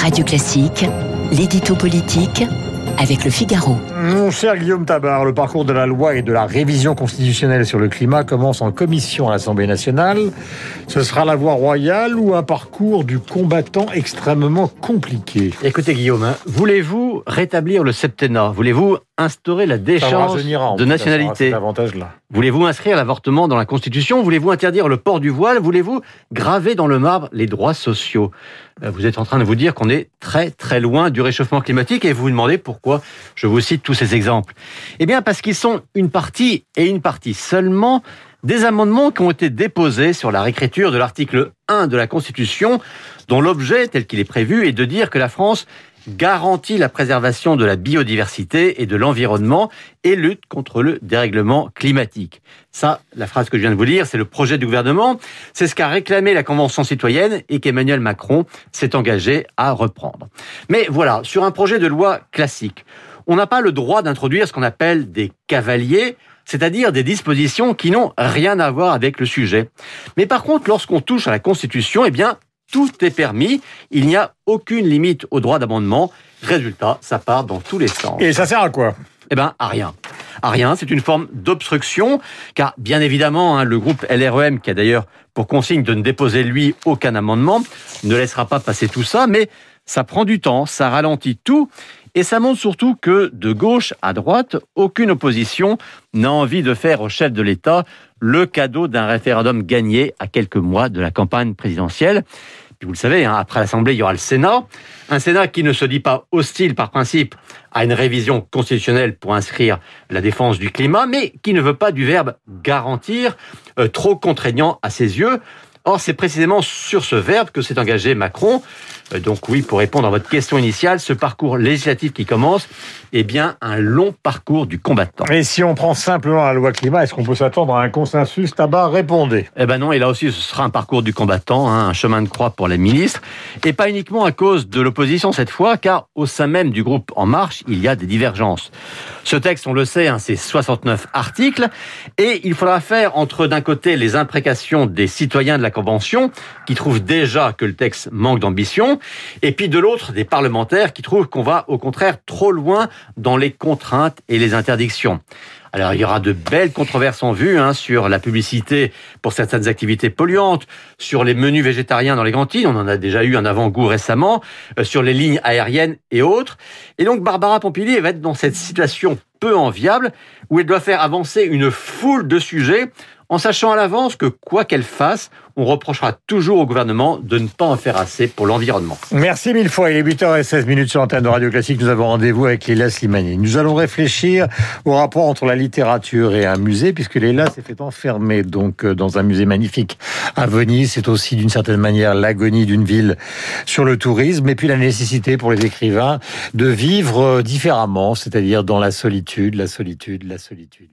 Radio Classique, l'édito politique avec le Figaro. Mon cher Guillaume Tabar, le parcours de la loi et de la révision constitutionnelle sur le climat commence en commission à l'Assemblée nationale. Ce sera la voie royale ou un parcours du combattant extrêmement compliqué? Écoutez Guillaume, hein, voulez-vous rétablir le septennat? Voulez-vous instaurer la déchéance de nationalité. Voulez-vous inscrire l'avortement dans la Constitution? Voulez-vous interdire le port du voile? Voulez-vous graver dans le marbre les droits sociaux? Euh, Vous êtes en train de vous dire qu'on est très très loin du réchauffement climatique et vous vous demandez pourquoi je vous cite tous ces exemples. Eh bien parce qu'ils sont une partie et une partie seulement des amendements qui ont été déposés sur la réécriture de l'article 1 de la Constitution, dont l'objet, tel qu'il est prévu, est de dire que la France garantit la préservation de la biodiversité et de l'environnement et lutte contre le dérèglement climatique. Ça, la phrase que je viens de vous lire, c'est le projet du gouvernement. C'est ce qu'a réclamé la Convention citoyenne et qu'Emmanuel Macron s'est engagé à reprendre. Mais voilà, sur un projet de loi classique, on n'a pas le droit d'introduire ce qu'on appelle des cavaliers, c'est-à-dire des dispositions qui n'ont rien à voir avec le sujet. Mais par contre, lorsqu'on touche à la Constitution, eh bien, tout est permis. Il n'y a aucune limite au droit d'amendement. Résultat, ça part dans tous les sens. Et ça sert à quoi? Eh bien, à rien. À rien, c'est une forme d'obstruction, car bien évidemment, hein, le groupe LREM, qui a d'ailleurs pour consigne de ne déposer lui aucun amendement, ne laissera pas passer tout ça, mais ça prend du temps, ça ralentit tout, et ça montre surtout que de gauche à droite, aucune opposition n'a envie de faire au chef de l'État le cadeau d'un référendum gagné à quelques mois de la campagne présidentielle. Puis vous le savez, hein, après l'Assemblée, il y aura le Sénat. Un Sénat qui ne se dit pas hostile par principe à une révision constitutionnelle pour inscrire la défense du climat, mais qui ne veut pas du verbe garantir, euh, trop contraignant à ses yeux. Or, c'est précisément sur ce verbe que s'est engagé Macron. Euh, donc oui, pour répondre à votre question initiale, ce parcours législatif qui commence est bien un long parcours du combattant. Et si on prend simplement la loi climat, est-ce qu'on peut s'attendre à un consensus Tabac répondez. Eh ben non, et là aussi ce sera un parcours du combattant, hein, un chemin de croix pour les ministres, et pas uniquement à cause de l'opposition cette fois, car au sein même du groupe En Marche, il y a des divergences. Ce texte, on le sait, hein, c'est 69 articles, et il faudra faire entre d'un côté les imprécations des citoyens de la Convention, qui trouvent déjà que le texte manque d'ambition, et puis de l'autre, des parlementaires qui trouvent qu'on va au contraire trop loin dans les contraintes et les interdictions. Alors il y aura de belles controverses en vue hein, sur la publicité pour certaines activités polluantes, sur les menus végétariens dans les cantines, on en a déjà eu un avant-goût récemment, euh, sur les lignes aériennes et autres. Et donc Barbara Pompili va être dans cette situation peu enviable où elle doit faire avancer une foule de sujets en sachant à l'avance que quoi qu'elle fasse, on reprochera toujours au gouvernement de ne pas en faire assez pour l'environnement. Merci mille fois. Il est 8h16 minutes sur l'antenne de Radio Classique. Nous avons rendez-vous avec Léla Slimani. Nous allons réfléchir au rapport entre la littérature et un musée, puisque Léla s'est fait enfermer donc euh, dans un musée magnifique à Venise. C'est aussi d'une certaine manière l'agonie d'une ville sur le tourisme, et puis la nécessité pour les écrivains de vivre euh, différemment, c'est-à-dire dans la solitude, la solitude, la solitude.